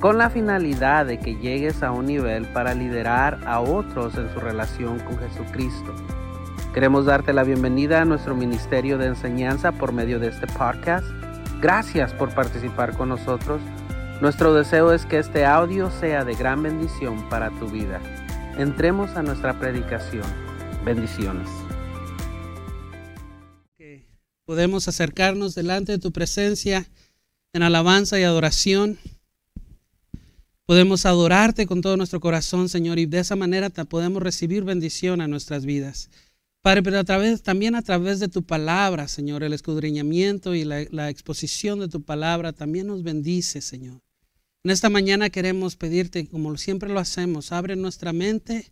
con la finalidad de que llegues a un nivel para liderar a otros en su relación con Jesucristo. Queremos darte la bienvenida a nuestro ministerio de enseñanza por medio de este podcast. Gracias por participar con nosotros. Nuestro deseo es que este audio sea de gran bendición para tu vida. Entremos a nuestra predicación. Bendiciones. Podemos acercarnos delante de tu presencia en alabanza y adoración. Podemos adorarte con todo nuestro corazón, Señor, y de esa manera podemos recibir bendición a nuestras vidas. Padre, pero a través, también a través de tu palabra, Señor, el escudriñamiento y la, la exposición de tu palabra también nos bendice, Señor. En esta mañana queremos pedirte, como siempre lo hacemos, abre nuestra mente,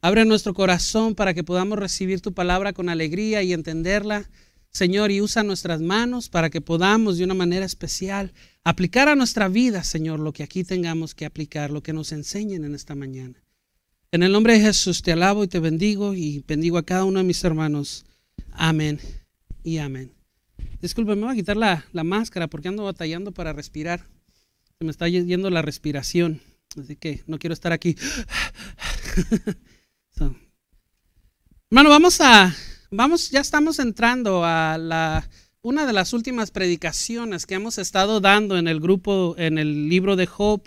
abre nuestro corazón para que podamos recibir tu palabra con alegría y entenderla Señor, y usa nuestras manos para que podamos de una manera especial aplicar a nuestra vida, Señor, lo que aquí tengamos que aplicar, lo que nos enseñen en esta mañana. En el nombre de Jesús te alabo y te bendigo y bendigo a cada uno de mis hermanos. Amén y amén. Disculpe, me voy a quitar la, máscara porque ando batallando para respirar. Se me está yendo la respiración, así que no quiero estar aquí. Hermano, vamos a Vamos, ya estamos entrando a la, una de las últimas predicaciones que hemos estado dando en el grupo, en el libro de Job.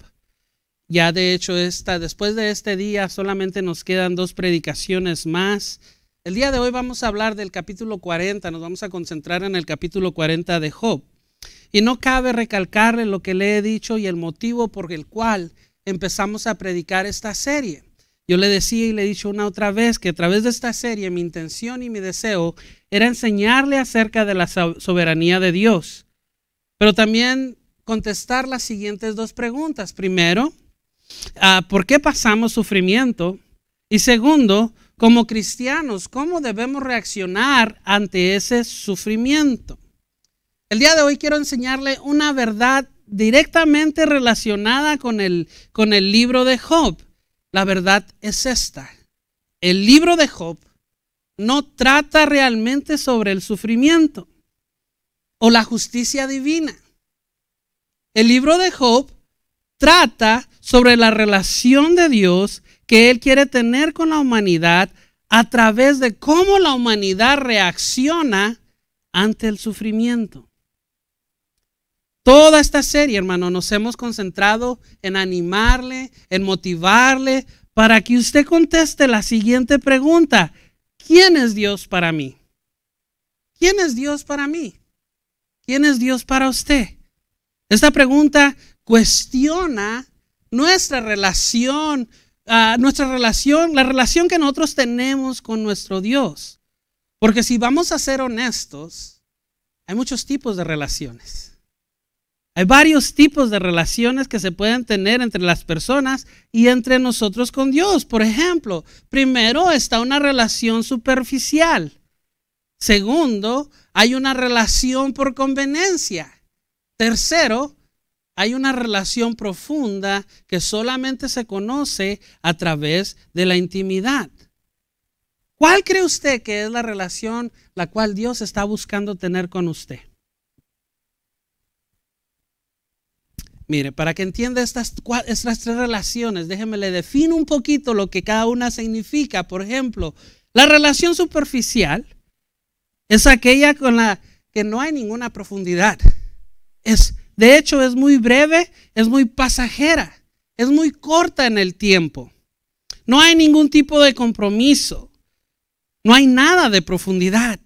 Ya de hecho, esta, después de este día solamente nos quedan dos predicaciones más. El día de hoy vamos a hablar del capítulo 40, nos vamos a concentrar en el capítulo 40 de Job. Y no cabe recalcarle lo que le he dicho y el motivo por el cual empezamos a predicar esta serie. Yo le decía y le he dicho una otra vez que a través de esta serie mi intención y mi deseo era enseñarle acerca de la soberanía de Dios, pero también contestar las siguientes dos preguntas. Primero, ah, ¿por qué pasamos sufrimiento? Y segundo, como cristianos, ¿cómo debemos reaccionar ante ese sufrimiento? El día de hoy quiero enseñarle una verdad directamente relacionada con el, con el libro de Job. La verdad es esta. El libro de Job no trata realmente sobre el sufrimiento o la justicia divina. El libro de Job trata sobre la relación de Dios que Él quiere tener con la humanidad a través de cómo la humanidad reacciona ante el sufrimiento. Toda esta serie, hermano, nos hemos concentrado en animarle, en motivarle, para que usted conteste la siguiente pregunta. ¿Quién es Dios para mí? ¿Quién es Dios para mí? ¿Quién es Dios para usted? Esta pregunta cuestiona nuestra relación, uh, nuestra relación, la relación que nosotros tenemos con nuestro Dios. Porque si vamos a ser honestos, hay muchos tipos de relaciones. Hay varios tipos de relaciones que se pueden tener entre las personas y entre nosotros con Dios. Por ejemplo, primero está una relación superficial. Segundo, hay una relación por conveniencia. Tercero, hay una relación profunda que solamente se conoce a través de la intimidad. ¿Cuál cree usted que es la relación la cual Dios está buscando tener con usted? Mire, para que entienda estas, estas tres relaciones, déjeme le defino un poquito lo que cada una significa. Por ejemplo, la relación superficial es aquella con la que no hay ninguna profundidad. Es, de hecho, es muy breve, es muy pasajera, es muy corta en el tiempo. No hay ningún tipo de compromiso. No hay nada de profundidad.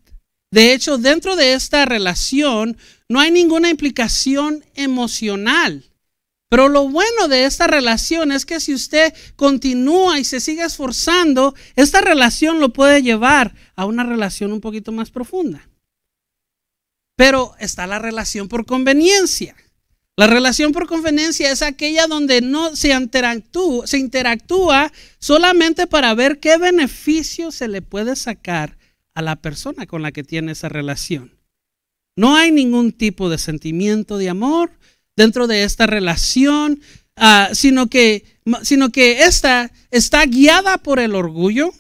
De hecho, dentro de esta relación no hay ninguna implicación emocional. Pero lo bueno de esta relación es que si usted continúa y se sigue esforzando, esta relación lo puede llevar a una relación un poquito más profunda. Pero está la relación por conveniencia. La relación por conveniencia es aquella donde no se interactúa, se interactúa solamente para ver qué beneficio se le puede sacar a la persona con la que tiene esa relación. No hay ningún tipo de sentimiento de amor dentro de esta relación, ah, sino, que, sino que esta está guiada por el orgullo,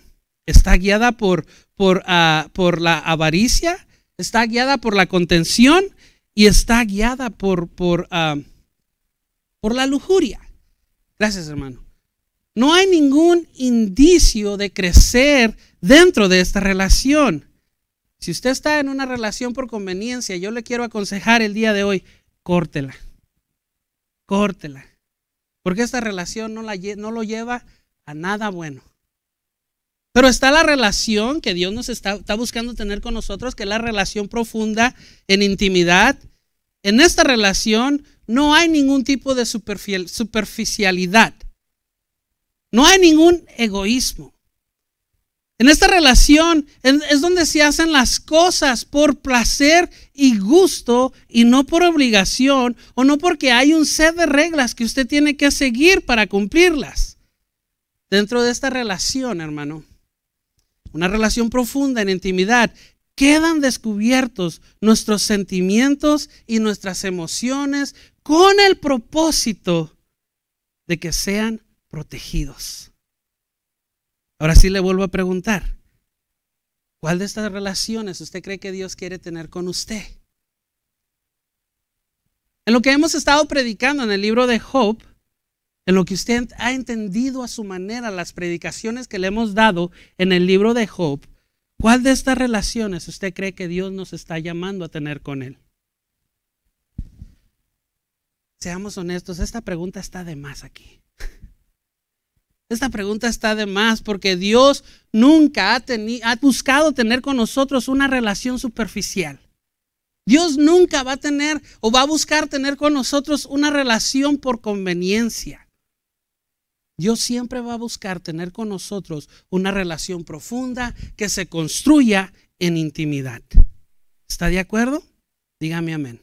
está guiada por, por, ah, la avaricia, está guiada por la contención y está guiada por, ah, por la lujuria. Gracias, hermano. No hay ningún indicio de crecer dentro de esta relación. Si usted está en una relación por conveniencia, yo le quiero aconsejar el día de hoy, córtela. Córtela. Porque esta relación no, la, no lo lleva a nada bueno. Pero está la relación que Dios nos está, está, buscando tener con nosotros, que es la relación profunda en intimidad. En esta relación no hay ningún tipo de superficialidad. No hay ningún egoísmo. En esta relación es donde se hacen las cosas por placer y gusto y no por obligación o no porque hay un set de reglas que usted tiene que seguir para cumplirlas. Dentro de esta relación, hermano, una relación profunda en intimidad, quedan descubiertos nuestros sentimientos y nuestras emociones con el propósito de que sean protegidos. Ahora sí le vuelvo a preguntar, ¿cuál de estas relaciones usted cree que Dios quiere tener con usted? En lo que hemos estado predicando en el libro de Job, en lo que usted ha entendido a su manera las predicaciones que le hemos dado en el libro de Job, ¿cuál de estas relaciones usted cree que Dios nos está llamando a tener con Él? Seamos honestos, esta pregunta está de más aquí. Esta pregunta está de más porque Dios nunca ha, ha buscado tener con nosotros una relación superficial. Dios nunca va a tener o va a buscar tener con nosotros una relación por conveniencia. Dios siempre va a buscar tener con nosotros una relación profunda que se construya en intimidad. ¿Está de acuerdo? Dígame amén.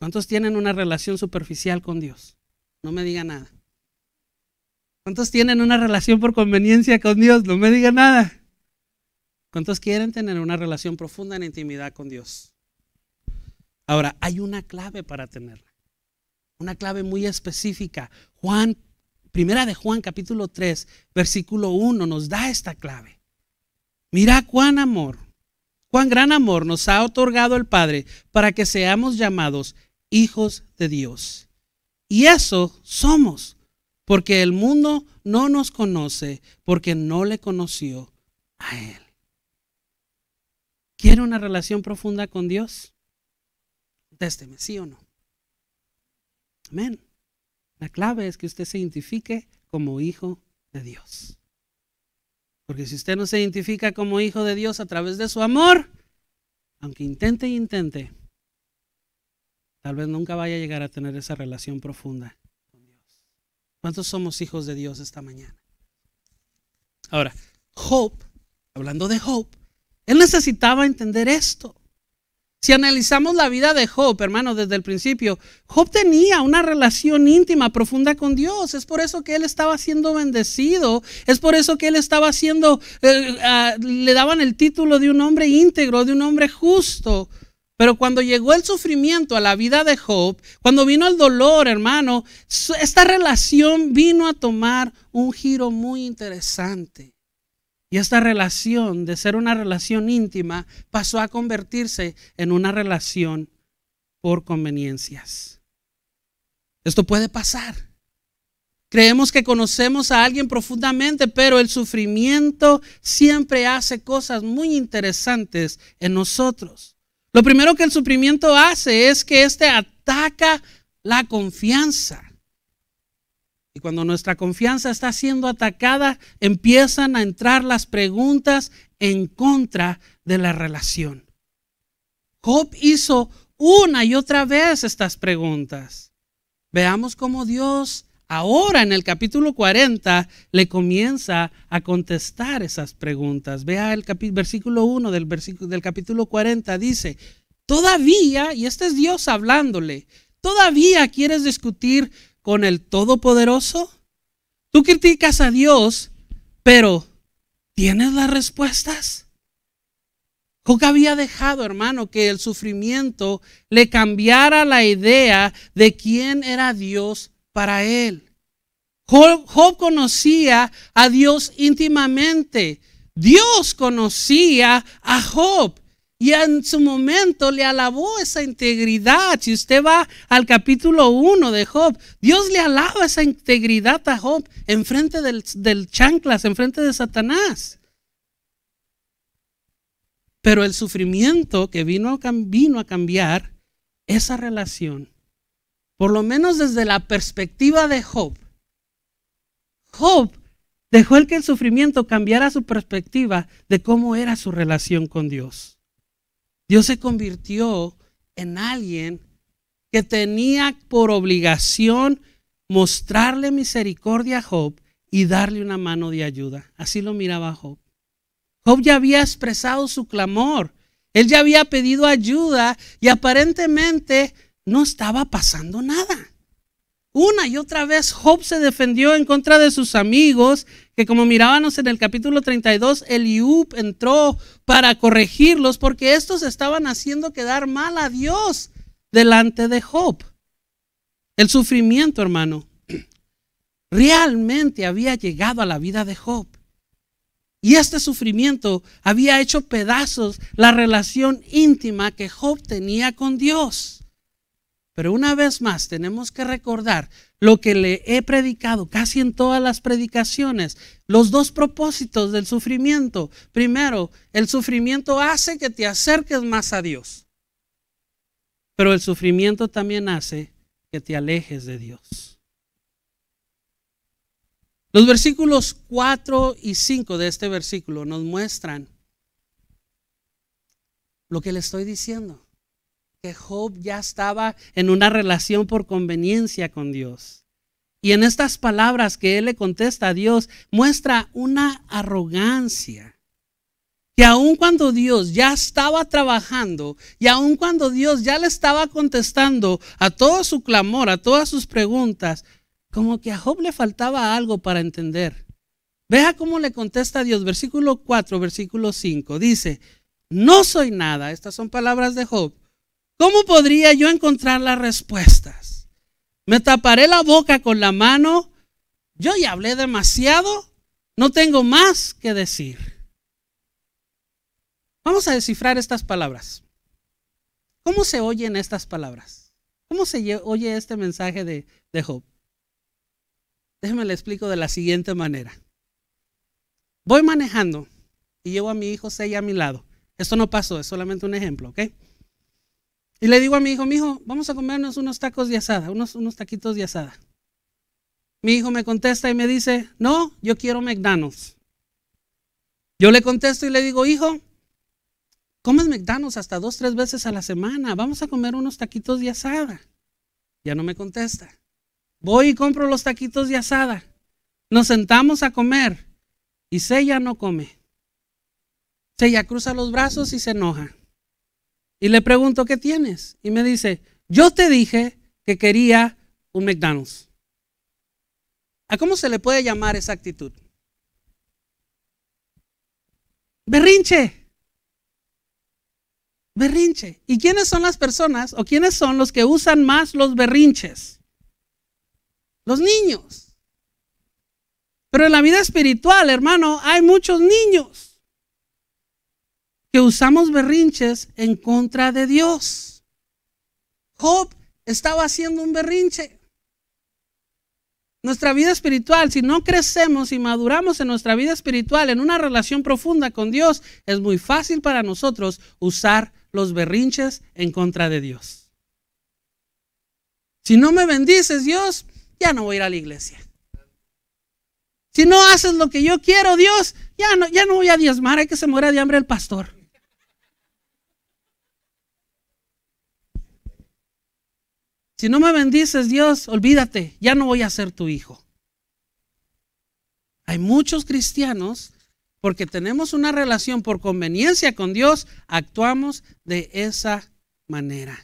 ¿Cuántos tienen una relación superficial con Dios? No me diga nada. ¿Cuántos tienen una relación por conveniencia con Dios? No me diga nada. ¿Cuántos quieren tener una relación profunda en intimidad con Dios? Ahora, hay una clave para tenerla. Una clave muy específica. Juan Primera de Juan capítulo 3, versículo 1 nos da esta clave. Mira cuán amor, cuán gran amor nos ha otorgado el Padre para que seamos llamados hijos de Dios. Y eso somos, porque el mundo no nos conoce, porque no le conoció a Él. ¿Quiere una relación profunda con Dios? Contésteme, ¿sí o no? Amén. La clave es que usted se identifique como hijo de Dios. Porque si usted no se identifica como hijo de Dios a través de su amor, aunque intente intente, tal vez nunca vaya a llegar a tener esa relación profunda. ¿Cuántos somos hijos de Dios esta mañana? Ahora, Hope, hablando de Hope, él necesitaba entender esto. Si analizamos la vida de Job, hermano, desde el principio, Job tenía una relación íntima, profunda con Dios. Es por eso que él estaba siendo bendecido. Es por eso que él estaba siendo, eh, ah, le daban el título de un hombre íntegro, de un hombre justo. Pero cuando llegó el sufrimiento a la vida de Job, cuando vino el dolor, hermano, esta relación vino a tomar un giro muy interesante. Y esta relación, de ser una relación íntima, pasó a convertirse en una relación por conveniencias. Esto puede pasar. Creemos que conocemos a alguien profundamente, pero el sufrimiento siempre hace cosas muy interesantes en nosotros. Lo primero que el sufrimiento hace es que éste ataca la confianza. Y cuando nuestra confianza está siendo atacada, empiezan a entrar las preguntas en contra de la relación. Job hizo una y otra vez estas preguntas. Veamos cómo Dios ahora en el capítulo 40 le comienza a contestar esas preguntas. Vea el versículo 1 del, capítulo 40, dice, todavía, y este es Dios hablándole, ¿Todavía quieres discutir con el Todopoderoso? Tú criticas a Dios, pero ¿tienes las respuestas? Job había dejado, hermano, que el sufrimiento le cambiara la idea de quién era Dios para él. Job, conocía a Dios íntimamente. Dios conocía a Job. Y en su momento le alabó esa integridad. Si usted va al capítulo 1 de Job, Dios le alaba esa integridad a Job enfrente del, del chanclas, enfrente de Satanás. Pero el sufrimiento que vino, vino a cambiar esa relación, por lo menos desde la perspectiva de Job, Job dejó el que el sufrimiento cambiara su perspectiva de cómo era su relación con Dios. Dios se convirtió en alguien que tenía por obligación mostrarle misericordia a Job y darle una mano de ayuda. Así lo miraba Job. Job ya había expresado su clamor. Él ya había pedido ayuda y aparentemente no estaba pasando nada. Una y otra vez Job se defendió en contra de sus amigos, que como mirábamos en el capítulo 32, Eliub entró para corregirlos porque estos estaban haciendo quedar mal a Dios delante de Job. El sufrimiento, hermano, realmente había llegado a la vida de Job. Y este sufrimiento había hecho pedazos la relación íntima que Job tenía con Dios. Pero una vez más tenemos que recordar lo que le he predicado casi en todas las predicaciones, los dos propósitos del sufrimiento. Primero, el sufrimiento hace que te acerques más a Dios. Pero el sufrimiento también hace que te alejes de Dios. Los versículos 4 y 5 de este versículo nos muestran lo que le estoy diciendo. Que Job ya estaba en una relación por conveniencia con Dios. Y en estas palabras que él le contesta a Dios, muestra una arrogancia. Que aun cuando Dios ya estaba trabajando y aun cuando Dios ya le estaba contestando a todo su clamor, a todas sus preguntas, como que a Job le faltaba algo para entender. Vea cómo le contesta a Dios, versículo 4, versículo 5. Dice, no soy nada, estas son palabras de Job. ¿Cómo podría yo encontrar las respuestas? Me taparé la boca con la mano. Yo ya hablé demasiado. No tengo más que decir. Vamos a descifrar estas palabras. ¿Cómo se oyen estas palabras? ¿Cómo se oye este mensaje de, de Job? Déjeme le explico de la siguiente manera. Voy manejando y llevo a mi hijo Seiya a mi lado. Esto no pasó, es solamente un ejemplo, ¿ok? Y le digo a mi hijo, mi hijo, vamos a comernos unos tacos de asada, unos, unos taquitos de asada. Mi hijo me contesta y me dice, no, yo quiero McDonald's. Yo le contesto y le digo, hijo, comes McDonald's hasta dos, tres veces a la semana, vamos a comer unos taquitos de asada. Ya no me contesta. Voy y compro los taquitos de asada. Nos sentamos a comer y Sella no come. Sella cruza los brazos y se enoja. Y le pregunto, ¿qué tienes? Y me dice, yo te dije que quería un McDonald's. ¿A cómo se le puede llamar esa actitud? Berrinche. Berrinche. ¿Y quiénes son las personas o quiénes son los que usan más los berrinches? Los niños. Pero en la vida espiritual, hermano, hay muchos niños usamos berrinches en contra de Dios. Job estaba haciendo un berrinche. Nuestra vida espiritual, si no crecemos y maduramos en nuestra vida espiritual, en una relación profunda con Dios, es muy fácil para nosotros usar los berrinches en contra de Dios. Si no me bendices, Dios, ya no voy a ir a la iglesia. Si no haces lo que yo quiero, Dios, ya no, ya no voy a diezmar, hay que se muera de hambre el pastor. Si no me bendices, Dios, olvídate, ya no voy a ser tu hijo. Hay muchos cristianos, porque tenemos una relación por conveniencia con Dios, actuamos de esa manera.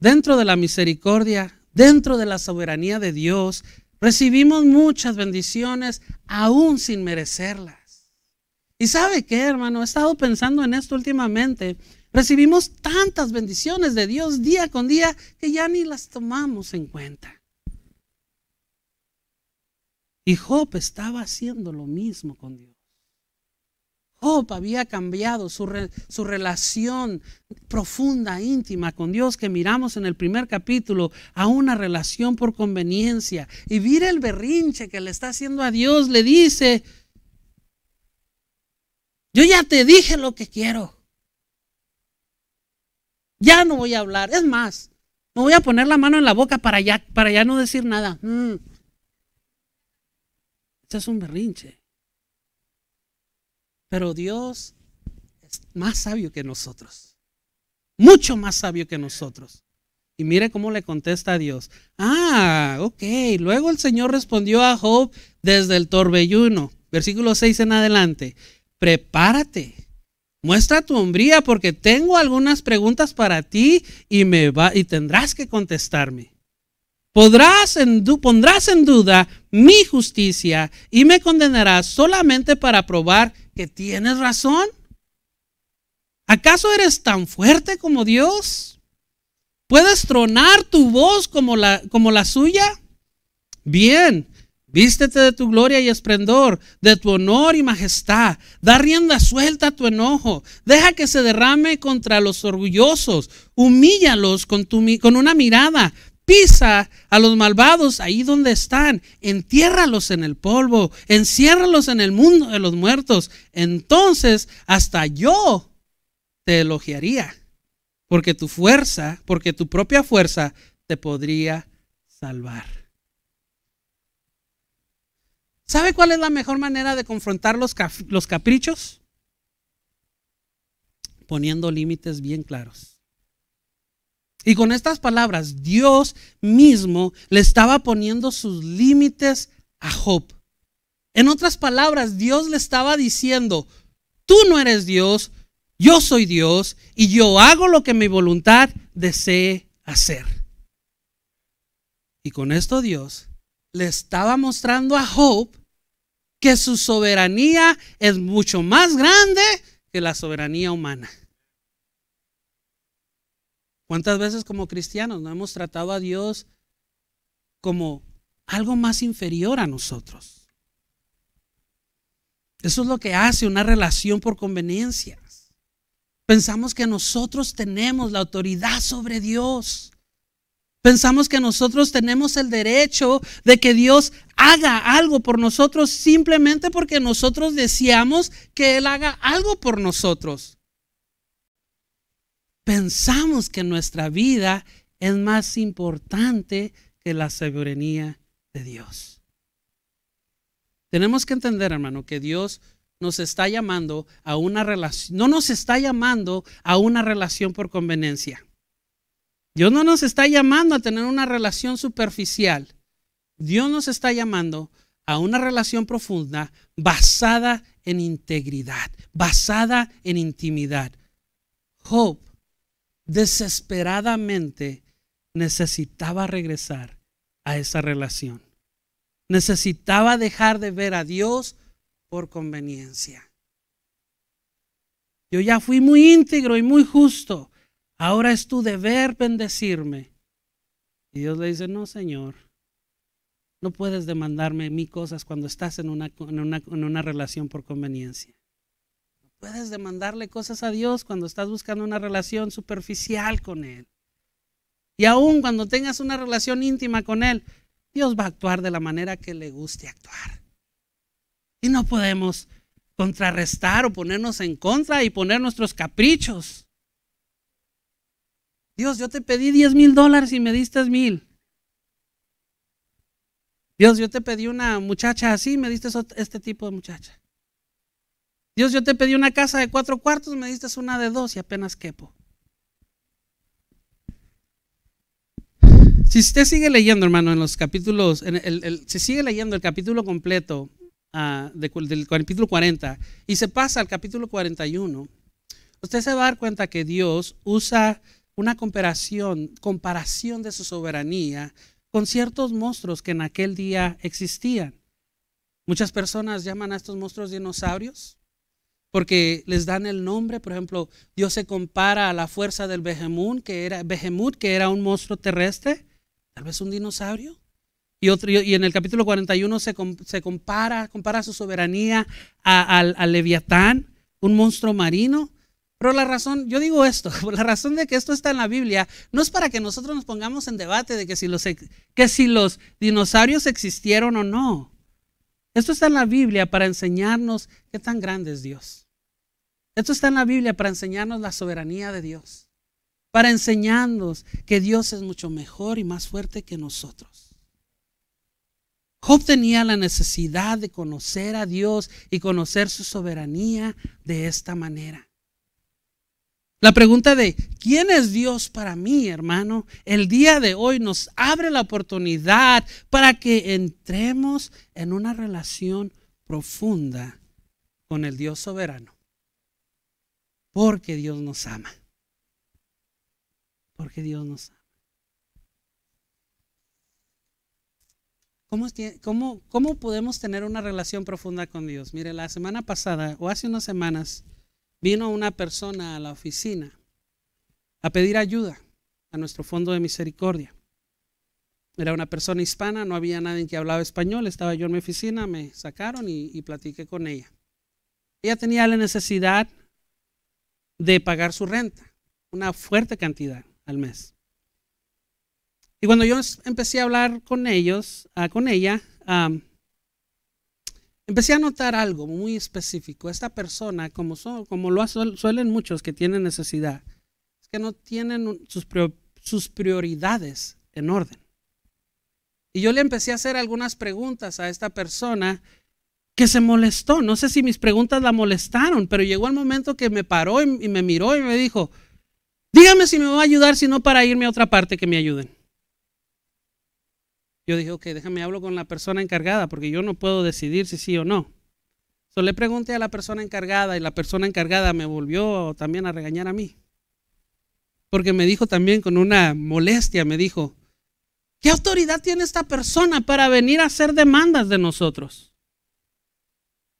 dentro de la misericordia, dentro de la soberanía de Dios, recibimos muchas bendiciones aún sin merecerlas. ¿Y sabe qué, hermano? He estado pensando en esto últimamente. Recibimos tantas bendiciones de Dios día con día que ya ni las tomamos en cuenta. Y Job estaba haciendo lo mismo con Dios. Job había cambiado su, su, relación profunda, íntima con Dios que miramos en el primer capítulo a una relación por conveniencia. Y mira el berrinche que le está haciendo a Dios. Le dice, yo ya te dije lo que quiero. Ya no voy a hablar. Es más, me voy a poner la mano en la boca para ya, para ya no decir nada. Mm. Este es un berrinche. Pero Dios es más sabio que nosotros. Mucho más sabio que nosotros. Y mire cómo le contesta a Dios. Ah, ok. Luego el Señor respondió a Job desde el torbelluno. Versículo 6 en adelante. Prepárate. Muestra tu hombría porque tengo algunas preguntas para ti y, me va, y tendrás que contestarme. Podrás en, pondrás en duda mi justicia y me condenarás solamente para probar que tienes razón? ¿Acaso eres tan fuerte como Dios? ¿Puedes tronar tu voz como la, como la suya? Bien, vístete de tu gloria y esplendor, de tu honor y majestad. Da rienda suelta a tu enojo. Deja que se derrame contra los orgullosos. Humíllalos con, tu, con una mirada pisa a los malvados ahí donde están, entiérralos en el polvo, enciérralos en el mundo de los muertos. Entonces hasta yo te elogiaría, porque tu fuerza, porque tu propia fuerza te podría salvar. ¿Sabe cuál es la mejor manera de confrontar los, caprichos? Poniendo límites bien claros. Y con estas palabras, Dios mismo le estaba poniendo sus límites a Job. En otras palabras, Dios le estaba diciendo, tú no eres Dios, yo soy Dios y yo hago lo que mi voluntad desee hacer. Y con esto Dios le estaba mostrando a Job que su soberanía es mucho más grande que la soberanía humana. ¿Cuántas veces como cristianos no hemos tratado a Dios como algo más inferior a nosotros? Eso es lo que hace una relación por conveniencias. Pensamos que nosotros tenemos la autoridad sobre Dios. Pensamos que nosotros tenemos el derecho de que Dios haga algo por nosotros simplemente porque nosotros deseamos que Él haga algo por nosotros pensamos que nuestra vida es más importante que la soberanía de Dios. Tenemos que entender, hermano, que Dios nos está llamando a una relación, no nos está llamando a una relación por conveniencia. Dios no nos está llamando a tener una relación superficial. Dios nos está llamando a una relación profunda basada en integridad, basada en intimidad. Job desesperadamente necesitaba regresar a esa relación. Necesitaba dejar de ver a Dios por conveniencia. Yo ya fui muy íntegro y muy justo. Ahora es tu deber bendecirme. Y Dios le dice, no, Señor, no puedes demandarme mi cosas cuando estás en una, en una, en una relación por conveniencia. Puedes demandarle cosas a Dios cuando estás buscando una relación superficial con Él. Y aún cuando tengas una relación íntima con Él, Dios va a actuar de la manera que le guste actuar. Y no podemos contrarrestar o ponernos en contra y poner nuestros caprichos. Dios, yo te pedí 10 mil dólares y me diste mil. Dios, yo te pedí una muchacha así y me diste este tipo de muchacha. Dios, yo te pedí una casa de cuatro cuartos, me diste una de dos y apenas quepo. Si usted sigue leyendo, hermano, en los capítulos, en se sigue leyendo el capítulo completo uh, del capítulo 40 y se pasa al capítulo 41, usted se va a dar cuenta que Dios usa una comparación, comparación de su soberanía con ciertos monstruos que en aquel día existían. Muchas personas llaman a estos monstruos dinosaurios porque les dan el nombre. Por ejemplo, Dios se compara a la fuerza del Behemoth, que era, que era un monstruo terrestre, tal vez un dinosaurio. Y, otro, y en el capítulo 41 se, se compara, compara su soberanía al, al Leviatán, un monstruo marino. Pero la razón, yo digo esto, la razón de que esto está en la Biblia no es para que nosotros nos pongamos en debate de que si los, que si los dinosaurios existieron o no. Esto está en la Biblia para enseñarnos qué tan grande es Dios. Esto está en la Biblia para enseñarnos la soberanía de Dios. Para enseñarnos que Dios es mucho mejor y más fuerte que nosotros. Job tenía la necesidad de conocer a Dios y conocer su soberanía de esta manera. La pregunta de ¿quién es Dios para mí, hermano? El día de hoy nos abre la oportunidad para que entremos en una relación profunda con el Dios soberano. Porque Dios nos ama. Porque Dios nos ama. ¿Cómo, cómo, ¿Cómo podemos tener una relación profunda con Dios? Mire, la semana pasada o hace unas semanas vino una persona a la oficina a pedir ayuda a nuestro fondo de misericordia. Era una persona hispana, no había nadie que hablaba español, estaba yo en mi oficina, me sacaron y, platiqué con ella. Ella tenía la necesidad de pagar su renta, una fuerte cantidad al mes. Y cuando yo empecé a hablar con ellos, ah, con ella, empecé a notar algo muy específico. Esta persona, como, como lo suelen muchos que tienen necesidad, es que no tienen sus, sus prioridades en orden. Y yo le empecé a hacer algunas preguntas a esta persona que se molestó. No sé si mis preguntas la molestaron, pero llegó el momento que me paró y me miró y me dijo, dígame si me va a ayudar, si no para irme a otra parte que me ayuden. Yo dije, ok, déjame hablo con la persona encargada porque yo no puedo decidir si sí o no. So, le pregunté a la persona encargada y la persona encargada me volvió también a regañar a mí. Porque me dijo también con una molestia, me dijo, ¿qué autoridad tiene esta persona para venir a hacer demandas de nosotros?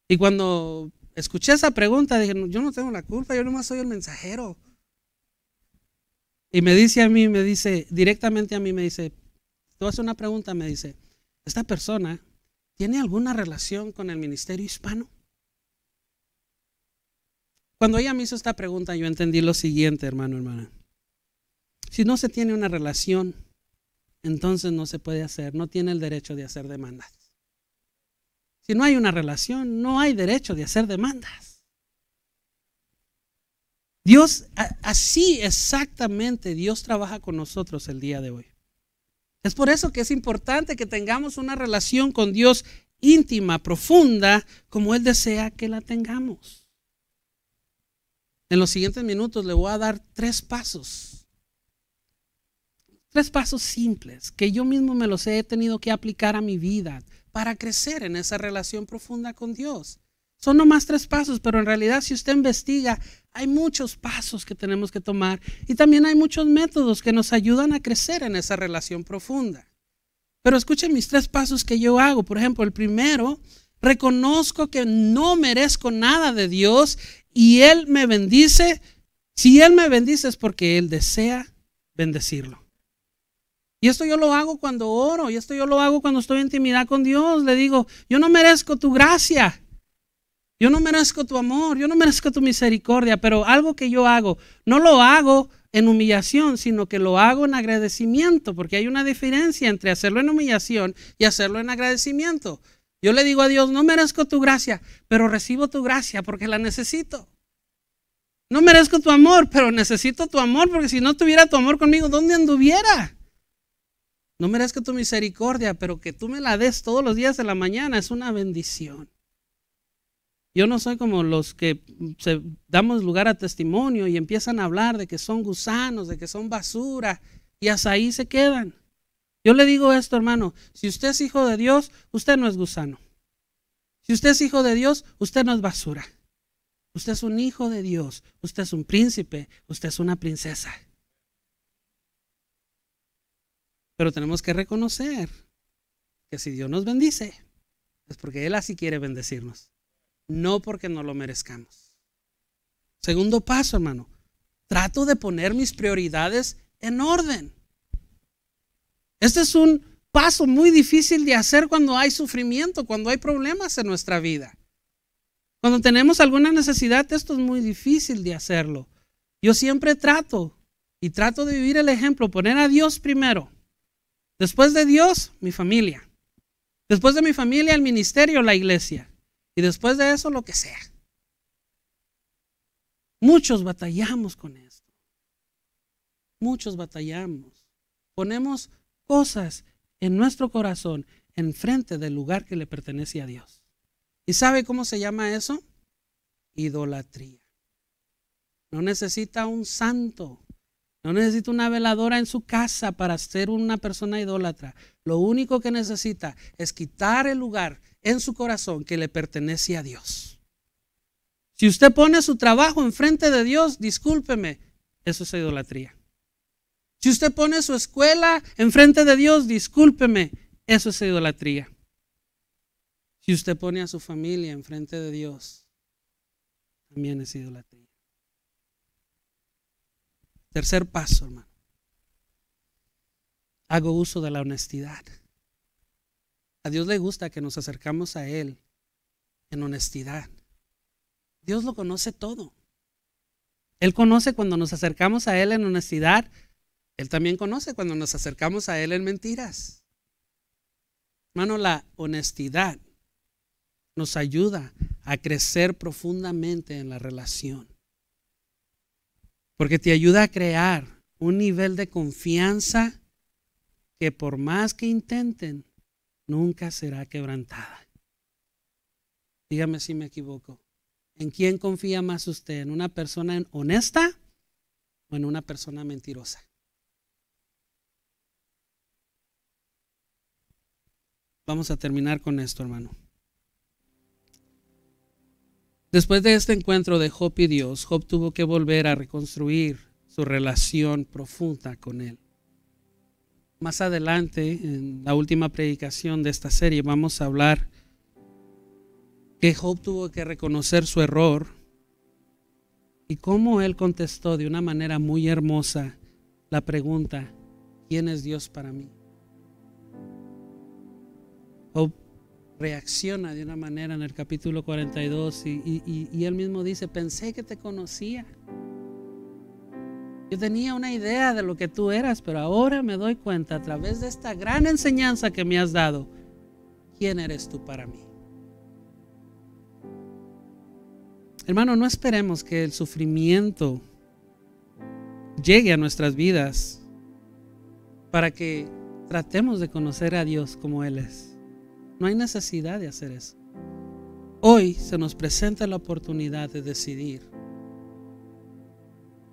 Y cuando escuché esa pregunta, dije, yo no tengo la culpa, yo nomás soy el mensajero. Y me dice a mí, me dice, directamente a mí, me dice, te voy una pregunta, me dice, ¿esta persona tiene alguna relación con el ministerio hispano? Cuando ella me hizo esta pregunta, yo entendí lo siguiente, hermano, hermana. Si no se tiene una relación, entonces no se puede hacer, no tiene el derecho de hacer demandas. Si no hay una relación, no hay derecho de hacer demandas. Dios, así exactamente, Dios trabaja con nosotros el día de hoy. Es por eso que es importante que tengamos una relación con Dios íntima, profunda, como Él desea que la tengamos. En los siguientes minutos le voy a dar tres pasos. Tres pasos simples que yo mismo me los he tenido que aplicar a mi vida para crecer en esa relación profunda con Dios. Son nomás tres pasos, pero en realidad si usted investiga, hay muchos pasos que tenemos que tomar y también hay muchos métodos que nos ayudan a crecer en esa relación profunda. Pero escuchen mis tres pasos que yo hago. Por ejemplo, el primero, reconozco que no merezco nada de Dios y Él me bendice. Si Él me bendice es porque Él desea bendecirlo. Y esto yo lo hago cuando oro, y esto yo lo hago cuando estoy en intimidad con Dios. Le digo, yo no merezco tu gracia. Yo no merezco tu amor, yo no merezco tu misericordia, pero algo que yo hago, no lo hago en humillación, sino que lo hago en agradecimiento, porque hay una diferencia entre hacerlo en humillación y hacerlo en agradecimiento. Yo le digo a Dios, no merezco tu gracia, pero recibo tu gracia porque la necesito. No merezco tu amor, pero necesito tu amor, porque si no tuviera tu amor conmigo, ¿dónde anduviera? No merezco tu misericordia, pero que tú me la des todos los días de la mañana es una bendición. Yo no soy como los que se, damos lugar a testimonio y empiezan a hablar de que son gusanos, de que son basura y hasta ahí se quedan. Yo le digo esto, hermano, si usted es hijo de Dios, usted no es gusano. Si usted es hijo de Dios, usted no es basura. Usted es un hijo de Dios, usted es un príncipe, usted es una princesa. Pero tenemos que reconocer que si Dios nos bendice, es porque Él así quiere bendecirnos, no porque no lo merezcamos. Segundo paso, hermano, trato de poner mis prioridades en orden. Este es un paso muy difícil de hacer cuando hay sufrimiento, cuando hay problemas en nuestra vida. Cuando tenemos alguna necesidad, esto es muy difícil de hacerlo. Yo siempre trato y trato de vivir el ejemplo, poner a Dios primero. Después de Dios, mi familia. Después de mi familia, el ministerio, la iglesia. Y después de eso, lo que sea. Muchos batallamos con esto. Muchos batallamos. Ponemos cosas en nuestro corazón enfrente del lugar que le pertenece a Dios. ¿Y sabe cómo se llama eso? Idolatría. No necesita un santo. No necesita una veladora en su casa para ser una persona idólatra. Lo único que necesita es quitar el lugar en su corazón que le pertenece a Dios. Si usted pone su trabajo enfrente de Dios, discúlpeme, eso es idolatría. Si usted pone su escuela enfrente de Dios, discúlpeme, eso es idolatría. Si usted pone a su familia enfrente de Dios, también es idolatría. Tercer paso, hermano. Hago uso de la honestidad. A Dios le gusta que nos acercamos a Él en honestidad. Dios lo conoce todo. Él conoce cuando nos acercamos a Él en honestidad. Él también conoce cuando nos acercamos a Él en mentiras. Hermano, la honestidad nos ayuda a crecer profundamente en la relación. Porque te ayuda a crear un nivel de confianza que por más que intenten, nunca será quebrantada. Dígame si me equivoco. ¿En quién confía más usted? ¿En una persona honesta o en una persona mentirosa? Vamos a terminar con esto, hermano. Después de este encuentro de Job y Dios, Job tuvo que volver a reconstruir su relación profunda con él. Más adelante, en la última predicación de esta serie, vamos a hablar que Job tuvo que reconocer su error y cómo él contestó de una manera muy hermosa la pregunta, ¿quién es Dios para mí? Job reacciona de una manera en el capítulo 42 y, y, él mismo dice, pensé que te conocía. Yo tenía una idea de lo que tú eras, pero ahora me doy cuenta a través de esta gran enseñanza que me has dado, quién eres tú para mí. Hermano, no esperemos que el sufrimiento llegue a nuestras vidas para que tratemos de conocer a Dios como Él es. No hay necesidad de hacer eso. Hoy se nos presenta la oportunidad de decidir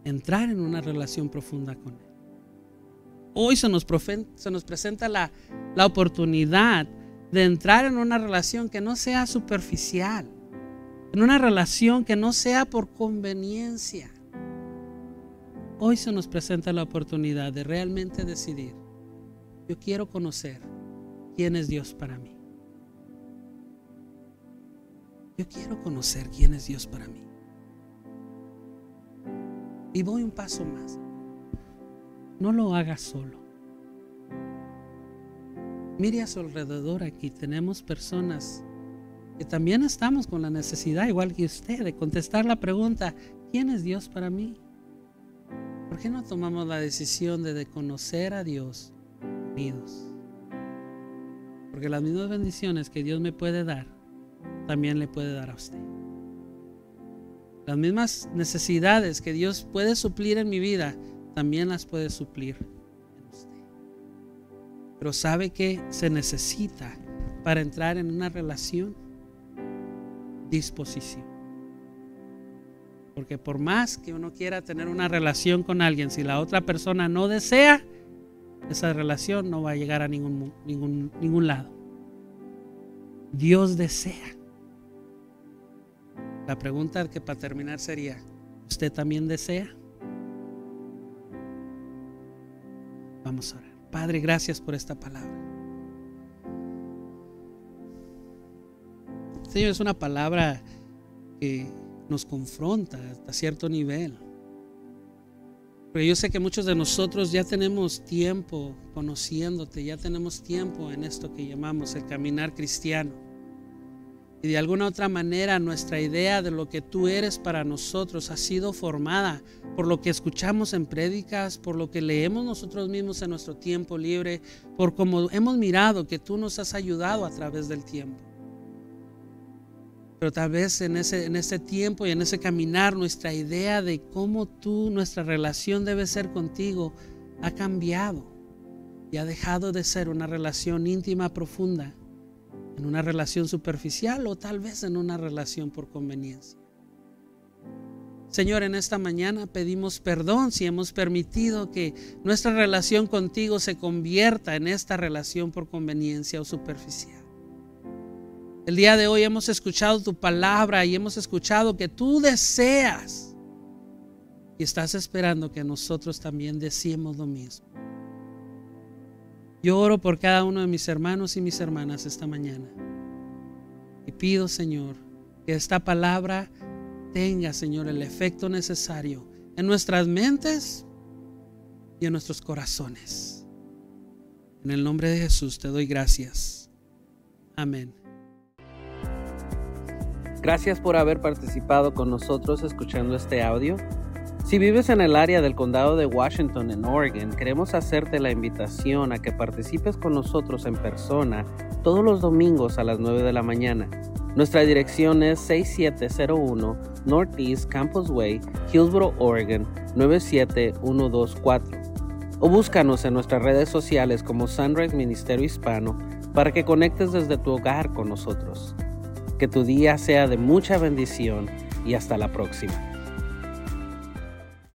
entrar en una relación profunda con Él. Hoy se nos, se nos presenta la, la oportunidad de entrar en una relación que no sea superficial, en una relación que no sea por conveniencia. Hoy se nos presenta la oportunidad de realmente decidir, yo quiero conocer quién es Dios para mí. Yo quiero conocer quién es Dios para mí. Y voy un paso más. No lo haga solo. Mire a su alrededor aquí. Tenemos personas que también estamos con la necesidad, igual que usted, de contestar la pregunta, ¿quién es Dios para mí? ¿Por qué no tomamos la decisión de, conocer a Dios unidos? Porque las mismas bendiciones que Dios me puede dar también le puede dar a usted. Las mismas necesidades que Dios puede suplir en mi vida, también las puede suplir en usted. Pero sabe que se necesita para entrar en una relación disposición. Porque por más que uno quiera tener una relación con alguien, si la otra persona no desea, esa relación no va a llegar a ningún, ningún, ningún lado. Dios desea la pregunta que para terminar sería, ¿usted también desea? Vamos a orar. Padre, gracias por esta palabra. Señor, es una palabra que nos confronta a cierto nivel. Pero yo sé que muchos de nosotros ya tenemos tiempo conociéndote, ya tenemos tiempo en esto que llamamos el caminar cristiano. Y de alguna otra manera nuestra idea de lo que tú eres para nosotros ha sido formada por lo que escuchamos en prédicas, por lo que leemos nosotros mismos en nuestro tiempo libre, por cómo hemos mirado que tú nos has ayudado a través del tiempo. Pero tal vez en ese, en ese tiempo y en ese caminar nuestra idea de cómo tú, nuestra relación debe ser contigo, ha cambiado y ha dejado de ser una relación íntima, profunda, en una relación superficial o tal vez en una relación por conveniencia. Señor, en esta mañana pedimos perdón si hemos permitido que nuestra relación contigo se convierta en esta relación por conveniencia o superficial. El día de hoy hemos escuchado tu palabra y hemos escuchado que tú deseas y estás esperando que nosotros también deseemos lo mismo. Yo oro por cada uno de mis hermanos y mis hermanas esta mañana. Y pido, Señor, que esta palabra tenga, Señor, el efecto necesario en nuestras mentes y en nuestros corazones. En el nombre de Jesús te doy gracias. Amén. Gracias por haber participado con nosotros escuchando este audio. Si vives en el área del condado de Washington, en Oregon, queremos hacerte la invitación a que participes con nosotros en persona todos los domingos a las 9 de la mañana. Nuestra dirección es 6701 Northeast Campus Way, Hillsboro, Oregon 97124. O búscanos en nuestras redes sociales como Sunrise Ministerio Hispano para que conectes desde tu hogar con nosotros. Que tu día sea de mucha bendición y hasta la próxima.